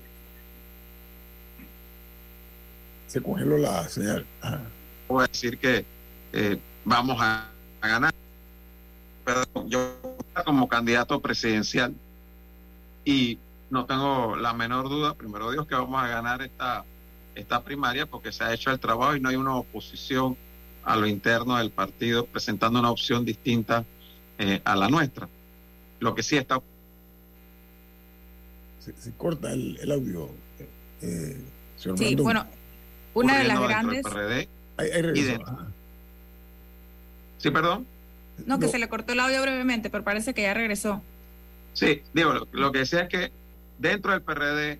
[SPEAKER 1] Se congeló la señal. Ajá.
[SPEAKER 6] A decir que eh, vamos a, a ganar. Pero yo como candidato presidencial y no tengo la menor duda, primero Dios, que vamos a ganar esta, esta primaria porque se ha hecho el trabajo y no hay una oposición a lo interno del partido presentando una opción distinta eh, a la nuestra. Lo que sí está
[SPEAKER 1] Se, se corta el, el audio. Eh, señor
[SPEAKER 2] Sí, bueno, una de las grandes...
[SPEAKER 1] Ahí, ahí regresó.
[SPEAKER 6] Sí, perdón.
[SPEAKER 2] No, que
[SPEAKER 1] No.
[SPEAKER 2] se le cortó el audio brevemente, pero parece que ya regresó.
[SPEAKER 6] Sí, digo, lo, lo que decía es que dentro del PRD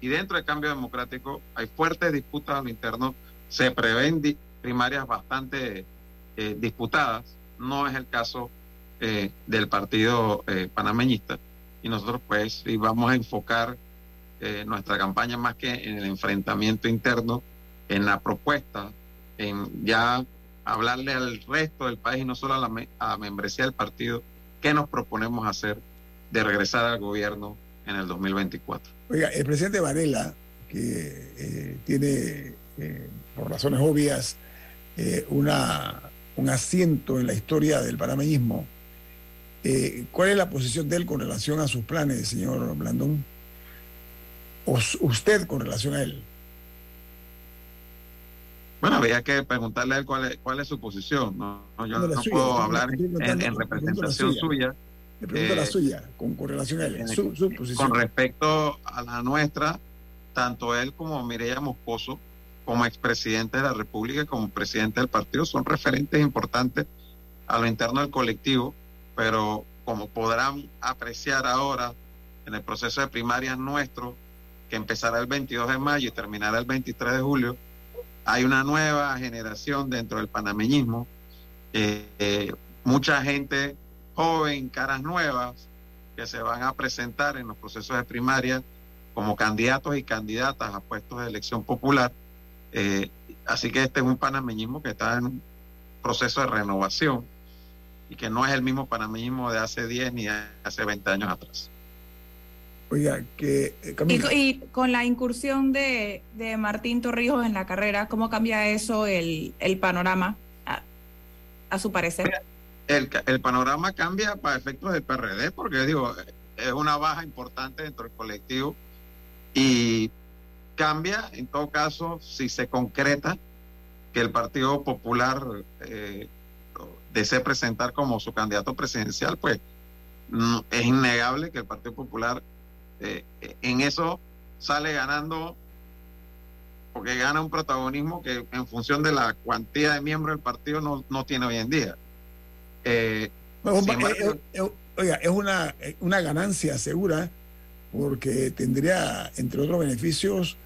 [SPEAKER 6] y dentro del cambio democrático hay fuertes disputas a lo interno, se prevén di- primarias bastante eh, disputadas, no es el caso eh, del partido eh, panameñista y nosotros pues sí vamos a enfocar eh, nuestra campaña más que en el enfrentamiento interno, en la propuesta, ya hablarle al resto del país y no solo a la, membresía del partido, qué nos proponemos hacer de regresar al gobierno en el 2024.
[SPEAKER 1] Oiga, el presidente Varela, que eh, tiene, eh, por razones obvias, eh, una, un asiento en la historia del panameñismo, ¿cuál es la posición de él con relación a sus planes, señor Blandón? ¿O usted con relación a él?
[SPEAKER 6] Bueno, había que preguntarle a él cuál es, cuál es su posición. No, No, yo
[SPEAKER 1] No, la suya,
[SPEAKER 6] puedo hablar en, en
[SPEAKER 1] la
[SPEAKER 6] representación
[SPEAKER 1] suya. Le pregunto la
[SPEAKER 6] Eh,
[SPEAKER 1] suya, con, con relación a él, su, su posición.
[SPEAKER 6] Con respecto a la nuestra, tanto él como Mireya Moscoso, como expresidente de la República, como presidente del partido, son referentes importantes a lo interno del colectivo, pero como podrán apreciar ahora en el proceso de primarias nuestro, que empezará el 22 de mayo y terminará el 23 de julio, hay una nueva generación dentro del panameñismo, eh, eh, mucha gente joven, caras nuevas, que se van a presentar en los procesos de primaria como candidatos y candidatas a puestos de elección popular. Eh, así que este es un panameñismo que está en un proceso de renovación y que no es el mismo panameñismo de hace 10 ni hace 20 años atrás.
[SPEAKER 1] Oiga, que eh,
[SPEAKER 2] Y, con la incursión de, de Martín Torrijos en la carrera, ¿cómo cambia eso el, el panorama, a, a su parecer?
[SPEAKER 6] El, el panorama cambia para efectos del PRD porque digo, es una baja importante dentro del colectivo y cambia en todo caso si se concreta que el Partido Popular eh, desee presentar como su candidato presidencial, pues mm, es innegable que el Partido Popular eh, en eso sale ganando porque gana un protagonismo que en función de la cuantía de miembros del partido no, no tiene hoy en día. Eh,
[SPEAKER 1] eh,
[SPEAKER 6] embargo,
[SPEAKER 1] eh, eh, oiga, es una, eh, una ganancia segura porque tendría, entre otros beneficios,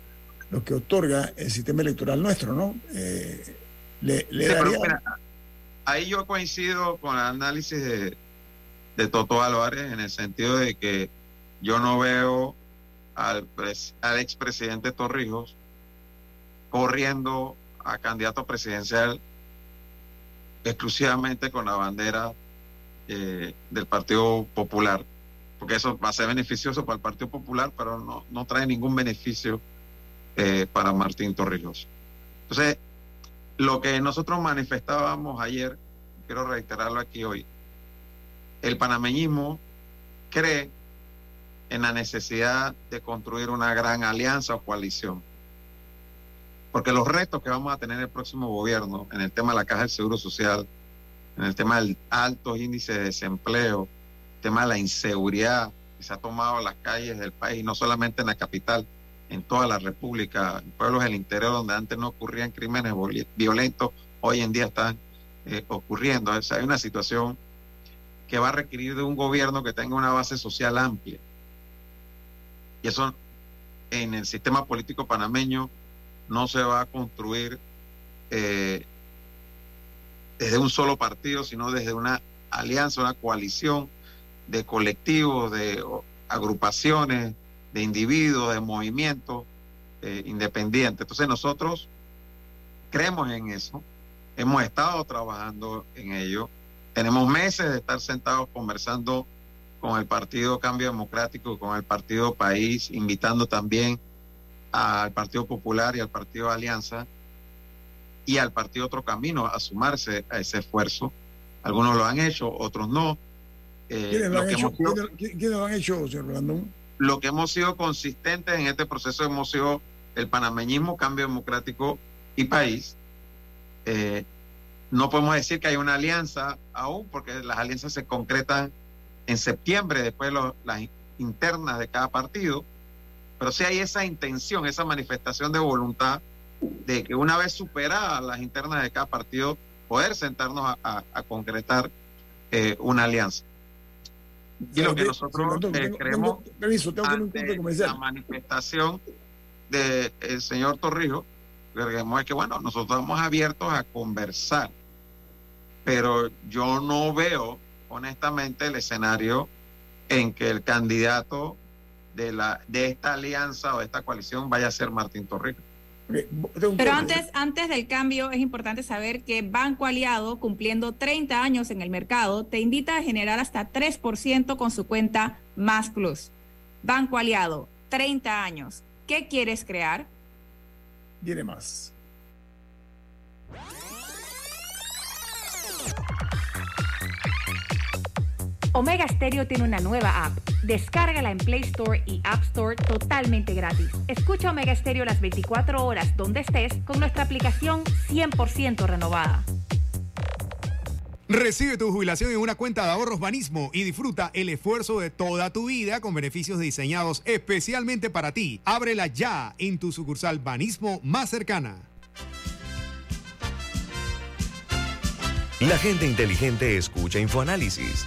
[SPEAKER 1] lo que otorga el sistema electoral nuestro, ¿no? Eh, le, le
[SPEAKER 6] Sí, pero
[SPEAKER 1] daría...
[SPEAKER 6] mira, ahí yo coincido con el análisis de, de Toto Álvarez en el sentido de que yo no veo al, al expresidente Torrijos corriendo a candidato presidencial exclusivamente con la bandera eh, del Partido Popular, porque eso va a ser beneficioso para el Partido Popular, pero no, no trae ningún beneficio eh, para Martín Torrijos. Entonces, lo que nosotros manifestábamos ayer, quiero reiterarlo aquí hoy, el panameñismo cree en la necesidad de construir una gran alianza o coalición. Porque los retos que vamos a tener el próximo gobierno en el tema de la caja del Seguro Social, en el tema del alto índice de desempleo, el tema de la inseguridad que se ha tomado las calles del país, no solamente en la capital, en toda la República, en pueblos del interior donde antes no ocurrían crímenes viol- violentos, hoy en día están eh, ocurriendo. O hay una situación que va a requerir de un gobierno que tenga una base social amplia. Y eso en el sistema político panameño no se va a construir eh, desde un solo partido, sino desde una alianza, una coalición de colectivos, de agrupaciones, de individuos, de movimientos eh, independientes. Entonces nosotros creemos en eso, hemos estado trabajando en ello, tenemos meses de estar sentados conversando con el Partido Cambio Democrático, con el Partido País, invitando también al Partido Popular y al Partido Alianza y al Partido Otro Camino a sumarse a ese esfuerzo. Algunos lo han hecho, otros no. Eh,
[SPEAKER 1] ¿Quiénes lo
[SPEAKER 6] lo
[SPEAKER 1] han
[SPEAKER 6] que
[SPEAKER 1] hecho,
[SPEAKER 6] hemos sido-
[SPEAKER 1] ¿quiénes- quiénes lo han hecho, señor Blandón?
[SPEAKER 6] lo que hemos sido consistentes en este proceso hemos sido el panameñismo, cambio democrático y país. Eh, no podemos decir que hay una alianza aún, porque las alianzas se concretan en septiembre, después de los- las internas de cada partido, pero sí hay esa intención, esa manifestación de voluntad de que una vez superadas las internas de cada partido, poder sentarnos a, a- a concretar eh, una alianza. Y lo que nosotros eh, creemos ante la manifestación del señor Torrijos, creemos que bueno, nosotros estamos abiertos a conversar, pero yo no veo honestamente el escenario en que el candidato de la de esta alianza o de esta coalición vaya a ser Martín Torrijos.
[SPEAKER 2] Pero antes, antes del cambio es importante saber que Banco Aliado, cumpliendo 30 años en el mercado, te invita a generar hasta 3% con su cuenta Más Plus. Banco Aliado, 30 años. ¿Qué quieres crear?
[SPEAKER 1] Viene más.
[SPEAKER 11] Omega Stereo tiene una nueva app. Descárgala en Play Store y App Store totalmente gratis. Escucha Omega Stereo las 24 horas donde estés con nuestra aplicación 100% renovada.
[SPEAKER 10] Recibe tu jubilación en una cuenta de ahorros Banismo y disfruta el esfuerzo de toda tu vida con beneficios diseñados especialmente para ti. Ábrela ya en tu sucursal Banismo más cercana.
[SPEAKER 4] La gente inteligente escucha InfoAnálisis.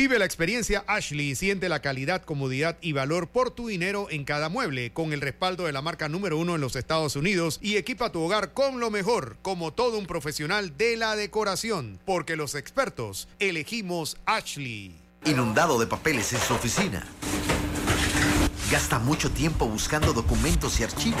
[SPEAKER 10] Vive la experiencia Ashley y siente la calidad, comodidad y valor por tu dinero en cada mueble, con el respaldo de la marca número uno en los Estados Unidos y equipa tu hogar con lo mejor, como todo un profesional de la decoración, porque los expertos elegimos Ashley.
[SPEAKER 12] Inundado de papeles en su oficina Gasta mucho tiempo buscando documentos y archivos.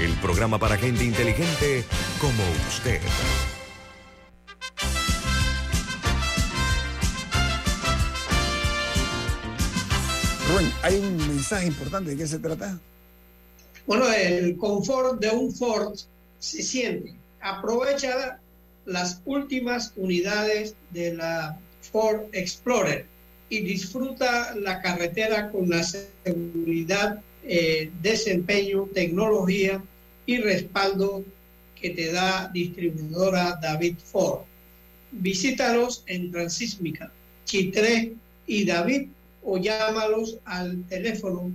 [SPEAKER 4] el programa para gente inteligente como usted.
[SPEAKER 1] Rubén, hay un mensaje importante. ¿De qué se trata?
[SPEAKER 5] Bueno, el confort de un Ford se siente. Aprovecha las últimas unidades de la Ford Explorer y disfruta la carretera con la seguridad eh, desempeño, tecnología y respaldo que te da distribuidora David Ford. Visítalos en Transísmica, Chitré y David o llámalos al teléfono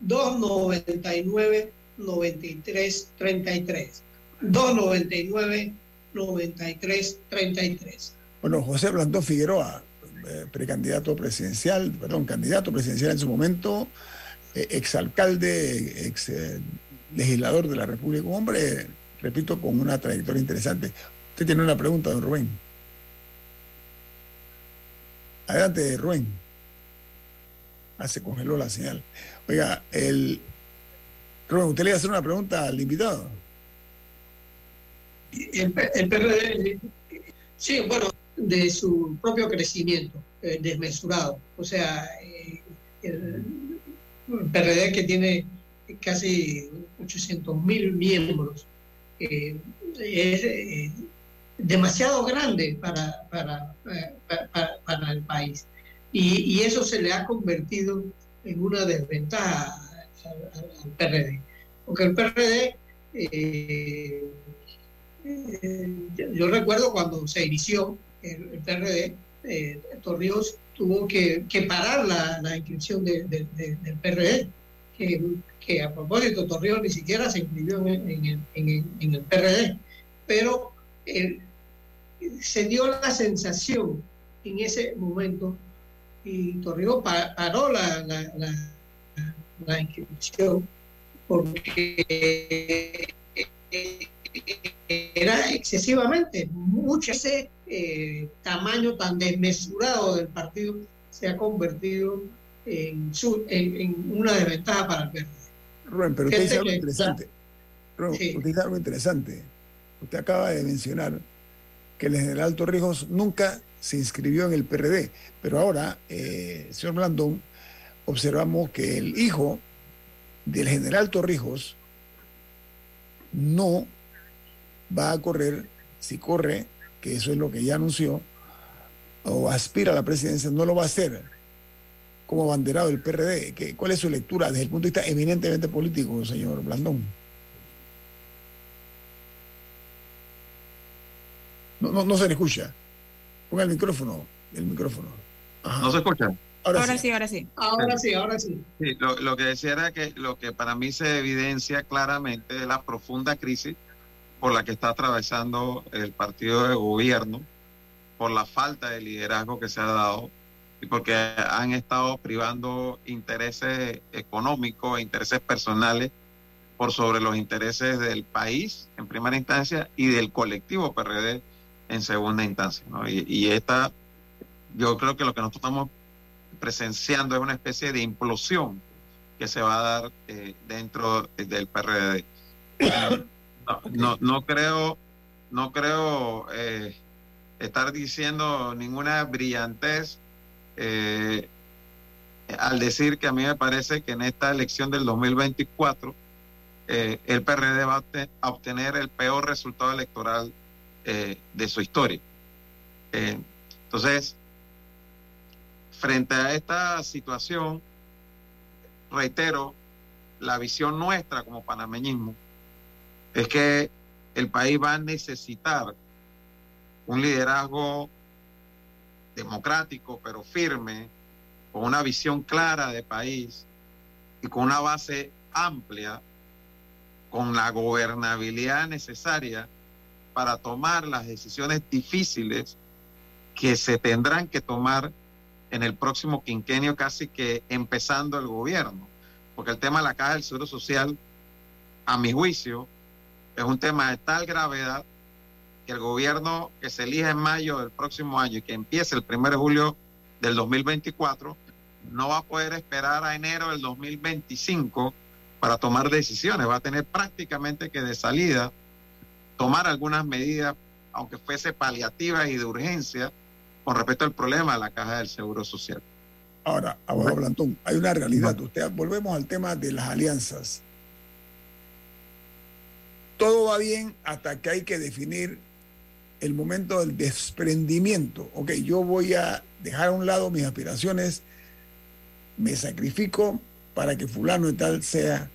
[SPEAKER 5] 299 9333 299 9333
[SPEAKER 1] Bueno, José Blandón Figueroa, eh, precandidato presidencial, perdón, candidato presidencial en su momento, eh, exalcalde, ex eh, legislador de la República, un hombre, repito, con una trayectoria interesante. Usted tiene una pregunta, don Rubén. Adelante, Rubén. Ah, se congeló la señal. Oiga, el... Rubén, ¿usted le iba a hacer una pregunta al invitado?
[SPEAKER 5] El, PRD, sí, bueno, de su propio crecimiento eh, desmesurado. O sea, el, PRD que tiene casi 800 mil miembros. es eh, demasiado grande para, para, para, el país. Y, eso se le ha convertido en una desventaja al, PRD. Porque el PRD, eh, eh, yo, recuerdo cuando se inició el, PRD, Torrijos tuvo que, parar la, inscripción del PRD, que, a propósito Torrijos ni siquiera se inscribió en, el, PRD, pero se dio la sensación en ese momento y Torrijos paró la, la, inscripción porque era excesivamente mucho ese eh, tamaño tan desmesurado del partido se ha convertido en, en, una desventaja para el PRD.
[SPEAKER 1] Rubén, pero usted dice algo interesante. usted dice algo interesante. Usted acaba de mencionar que el general Torrijos nunca se inscribió en el PRD, pero ahora, eh, señor Blandón, observamos que el hijo del general Torrijos no va a correr, si corre, que eso es lo que ya anunció, o aspira a la presidencia, no lo va a hacer como banderado del PRD. ¿Qué, ¿Cuál es su lectura desde el punto de vista eminentemente político, señor Blandón? No, no, se le escucha. Ponga el micrófono, el micrófono.
[SPEAKER 6] ¿No se escucha?
[SPEAKER 2] Ahora, sí. ahora sí.
[SPEAKER 5] Ahora sí, ahora sí.
[SPEAKER 6] sí lo, lo, que decía era que lo que para mí se evidencia claramente es la profunda crisis por la que está atravesando el partido de gobierno, por la falta de liderazgo que se ha dado y porque han estado privando intereses económicos, intereses personales por sobre los intereses del país en primera instancia y del colectivo PRD en segunda instancia. Y, esta, yo creo que lo que nosotros estamos presenciando es una especie de implosión que se va a dar eh, dentro del PRD. No, no, no creo, no creo eh, estar diciendo ninguna brillantez eh, al decir que a mí me parece que en esta elección del 2024 eh, el PRD va a obtener el peor resultado electoral eh, de su historia. Entonces, frente a esta situación, reitero, la visión nuestra como panameñismo es que el país va a necesitar un liderazgo democrático, pero firme, con una visión clara de país y con una base amplia, con la gobernabilidad necesaria para tomar las decisiones difíciles que se tendrán que tomar en el próximo quinquenio, casi que empezando el gobierno. Porque el tema de la caja del Seguro Social, a mi juicio, es un tema de tal gravedad que el gobierno que se elija en mayo del próximo año y que empiece el 1 de julio del 2024, no va a poder esperar a enero del 2025 para tomar decisiones, va a tener prácticamente que de salida tomar algunas medidas, aunque fuese paliativas y de urgencia, con respecto al problema de la caja del Seguro Social.
[SPEAKER 1] Ahora, abogado Blantón, hay una realidad. Usted, volvemos al tema de las alianzas. Todo va bien hasta que hay que definir el momento del desprendimiento. Ok, yo voy a dejar a un lado mis aspiraciones, me sacrifico para que fulano y tal sea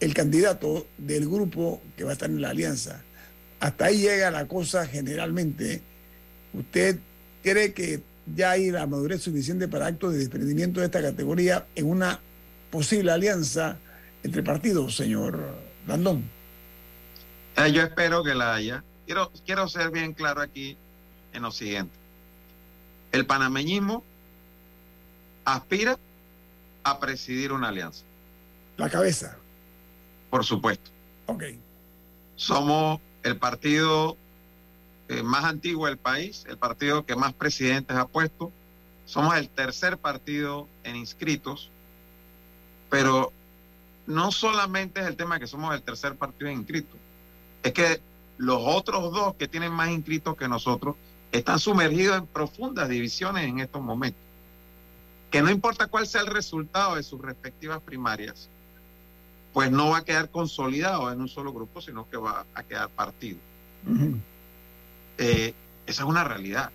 [SPEAKER 1] el candidato del grupo que va a estar en la alianza. Hasta ahí llega la cosa generalmente. ¿Usted cree que ya hay la madurez suficiente para actos de desprendimiento de esta categoría en una posible alianza entre partidos, señor Landón?
[SPEAKER 6] Eh, yo espero que la haya. Quiero, quiero ser bien claro aquí en lo siguiente. El panameñismo aspira a presidir una alianza.
[SPEAKER 1] La cabeza.
[SPEAKER 6] Por supuesto.
[SPEAKER 1] Ok.
[SPEAKER 6] Somos el partido eh, más antiguo del país, el partido que más presidentes ha puesto. Somos el tercer partido en inscritos, pero no solamente es el tema que somos el tercer partido en inscritos, es que los otros dos que tienen más inscritos que nosotros están sumergidos en profundas divisiones en estos momentos. Que no importa cuál sea el resultado de sus respectivas primarias, pues no va a quedar consolidado en un solo grupo, sino que va a quedar partido. Uh -huh. eh, esa es una realidad,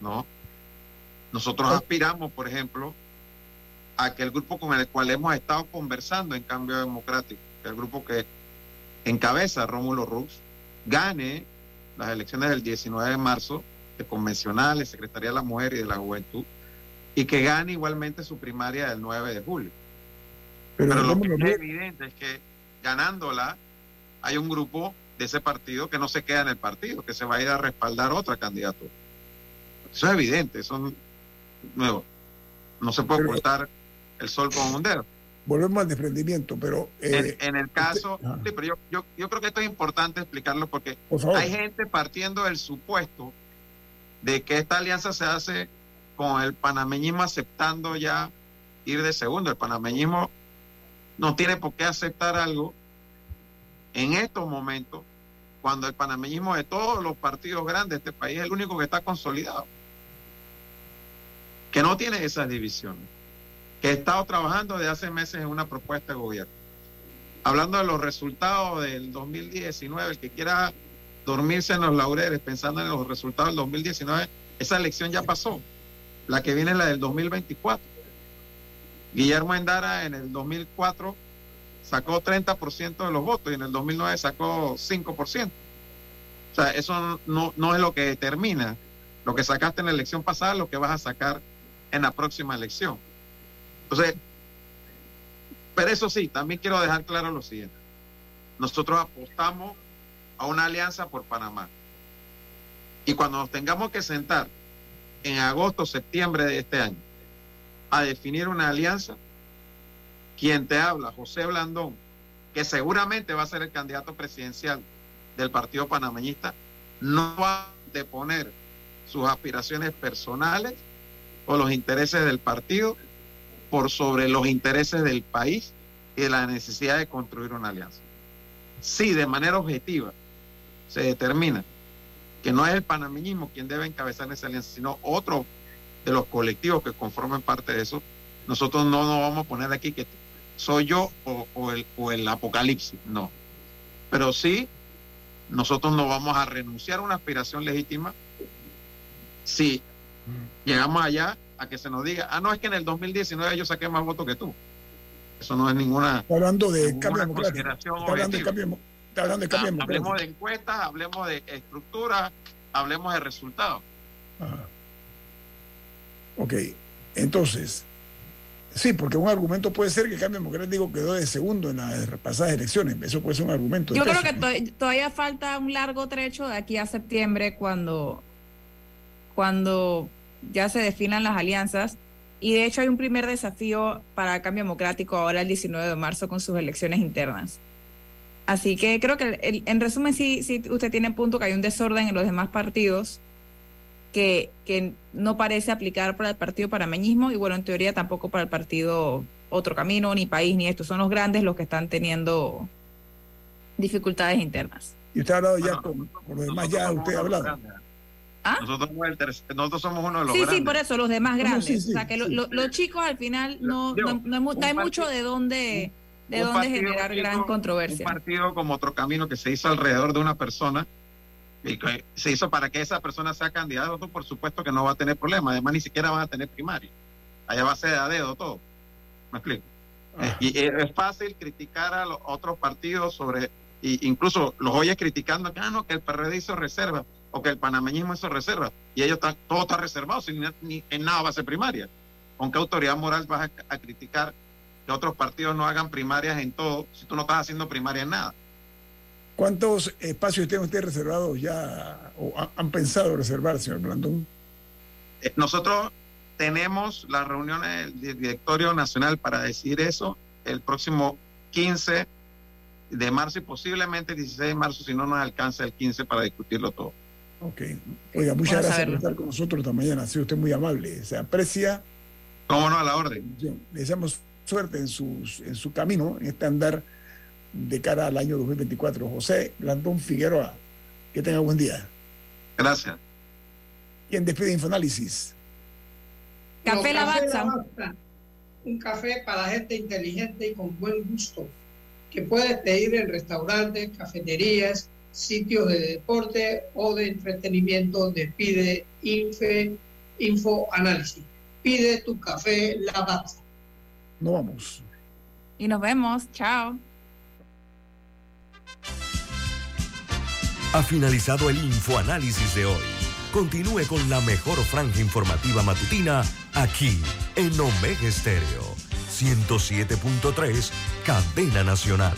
[SPEAKER 6] ¿no? Nosotros oh. aspiramos, por ejemplo, a que el grupo con el cual hemos estado conversando en Cambio Democrático, que el grupo que encabeza Rómulo Rux, gane las elecciones del 19 de marzo de convencionales, Secretaría de la Mujer y de la Juventud, y que gane igualmente su primaria del 9 de julio. Pero, Pero lo que es evidente es que ganándola hay un grupo de ese partido que no se queda en el partido, que se va a ir a respaldar otra candidatura. Eso es evidente, eso nuevo. No se puede ocultar el sol con un dedo.
[SPEAKER 1] Volvemos al desprendimiento, pero...
[SPEAKER 6] Eh, en, en, el caso, usted, sí, pero yo, yo, yo, creo que esto es importante explicarlo porque Por hay gente partiendo del supuesto de que esta alianza se hace con el panameñismo aceptando ya ir de segundo. El panameñismo no tiene por qué aceptar algo en estos momentos cuando el panameñismo de todos los partidos grandes de este país es el único que está consolidado, que no tiene esas divisiones, que ha estado trabajando desde hace meses en una propuesta de gobierno. Hablando de los resultados del 2019, el que quiera dormirse en los laureles pensando en los resultados del 2019, esa elección ya pasó. La que viene es la del 2024. Guillermo Endara en el 2004 sacó 30% de los votos y en el 2009 sacó 5%. O sea, eso no, no es lo que determina lo que sacaste en la elección pasada, lo que vas a sacar en la próxima elección. Entonces, pero eso sí, también quiero dejar claro lo siguiente. Nosotros apostamos a una alianza por Panamá. Y cuando nos tengamos que sentar en agosto, septiembre de este año, a definir una alianza, quien te habla, José Blandón, que seguramente va a ser el candidato presidencial del Partido Panameñista, no va a deponer sus aspiraciones personales o los intereses del partido por sobre los intereses del país y la necesidad de construir una alianza. Si de manera objetiva se determina que no es el panameñismo quien debe encabezar esa alianza, sino otro de los colectivos que conforman parte de eso, nosotros no nos vamos a poner aquí que soy yo o, el, o el apocalipsis, no. Pero sí, nosotros no vamos a renunciar a una aspiración legítima si llegamos allá a que se nos diga, ah, no, es que en el 2019 yo saqué más votos que tú. Eso no es ninguna.
[SPEAKER 1] hablando de cambio democrático. hablando de cambio, hablando de cambio
[SPEAKER 6] Hablemos de encuestas, hablemos de estructura, hablemos de resultados.
[SPEAKER 1] Ok, entonces, sí, porque un argumento puede ser que el cambio democrático quedó de segundo en las pasadas elecciones. Eso puede ser un argumento.
[SPEAKER 2] Yo creo que todavía falta un largo trecho de aquí a septiembre cuando, cuando ya se definan las alianzas. Y de hecho hay un primer desafío para el cambio democrático ahora el 19 de marzo con sus elecciones internas. Así que creo que en resumen sí, sí usted tiene punto que hay un desorden en los demás partidos que, que no parece aplicar para el partido parameñismo y bueno, en teoría tampoco para el partido Otro Camino, ni País, ni esto. Son los grandes los que están teniendo dificultades internas.
[SPEAKER 1] Y usted ha hablado ya con, los demás, ya usted ha hablado.
[SPEAKER 6] ¿Ah? Nosotros, nosotros, somos uno de los
[SPEAKER 2] sí,
[SPEAKER 6] grandes.
[SPEAKER 2] Sí, por eso, los demás grandes. o sea, que los chicos al final no, no, hay mucho de dónde, de dónde generar gran controversia.
[SPEAKER 6] Un partido como otro camino que se hizo alrededor de una persona y que se hizo para que esa persona sea candidato, por supuesto que no va a tener problema. Además, ni siquiera van a tener primaria. Allá va a ser a dedo todo. ¿Me explico? Ah. Y es fácil criticar a los otros partidos sobre, y incluso los oyes criticando que, ah, no, que el PRD hizo reserva o que el panameñismo hizo reserva, y ellos están, todo está reservado, sin, ni, en nada va a ser primaria. ¿Con qué autoridad moral vas a, criticar que otros partidos no hagan primarias en todo si tú no estás haciendo primaria en nada?
[SPEAKER 1] ¿Cuántos espacios tienen ustedes reservados ya o han pensado reservar, señor Blandón?
[SPEAKER 6] Eh, nosotros tenemos las reuniones del directorio nacional para decir eso el próximo 15 de marzo y posiblemente el 16 de marzo si no nos alcanza el 15 para discutirlo todo.
[SPEAKER 1] Ok. Oiga, muchas gracias por estar con nosotros esta mañana. Ha sido usted muy amable. Se aprecia.
[SPEAKER 6] Cómo no, a la orden.
[SPEAKER 1] Le deseamos suerte en, sus, en su camino, en este andar de cara al año 2024. José Blandón Figueroa, que tenga buen día.
[SPEAKER 6] Gracias.
[SPEAKER 1] ¿Quién despide Infoanálisis?
[SPEAKER 5] Café Lavazza. Un café para gente inteligente y con buen gusto, que puedes pedir en restaurantes, cafeterías, sitios de deporte o de entretenimiento de Pide Infe, Info Análisis. Pide tu café Lavazza.
[SPEAKER 1] Nos vamos.
[SPEAKER 2] Y nos vemos. Chao.
[SPEAKER 4] Ha finalizado el Infoanálisis de hoy. Continúe con la mejor franja informativa matutina aquí en Omega Estéreo 107.3, Cadena Nacional.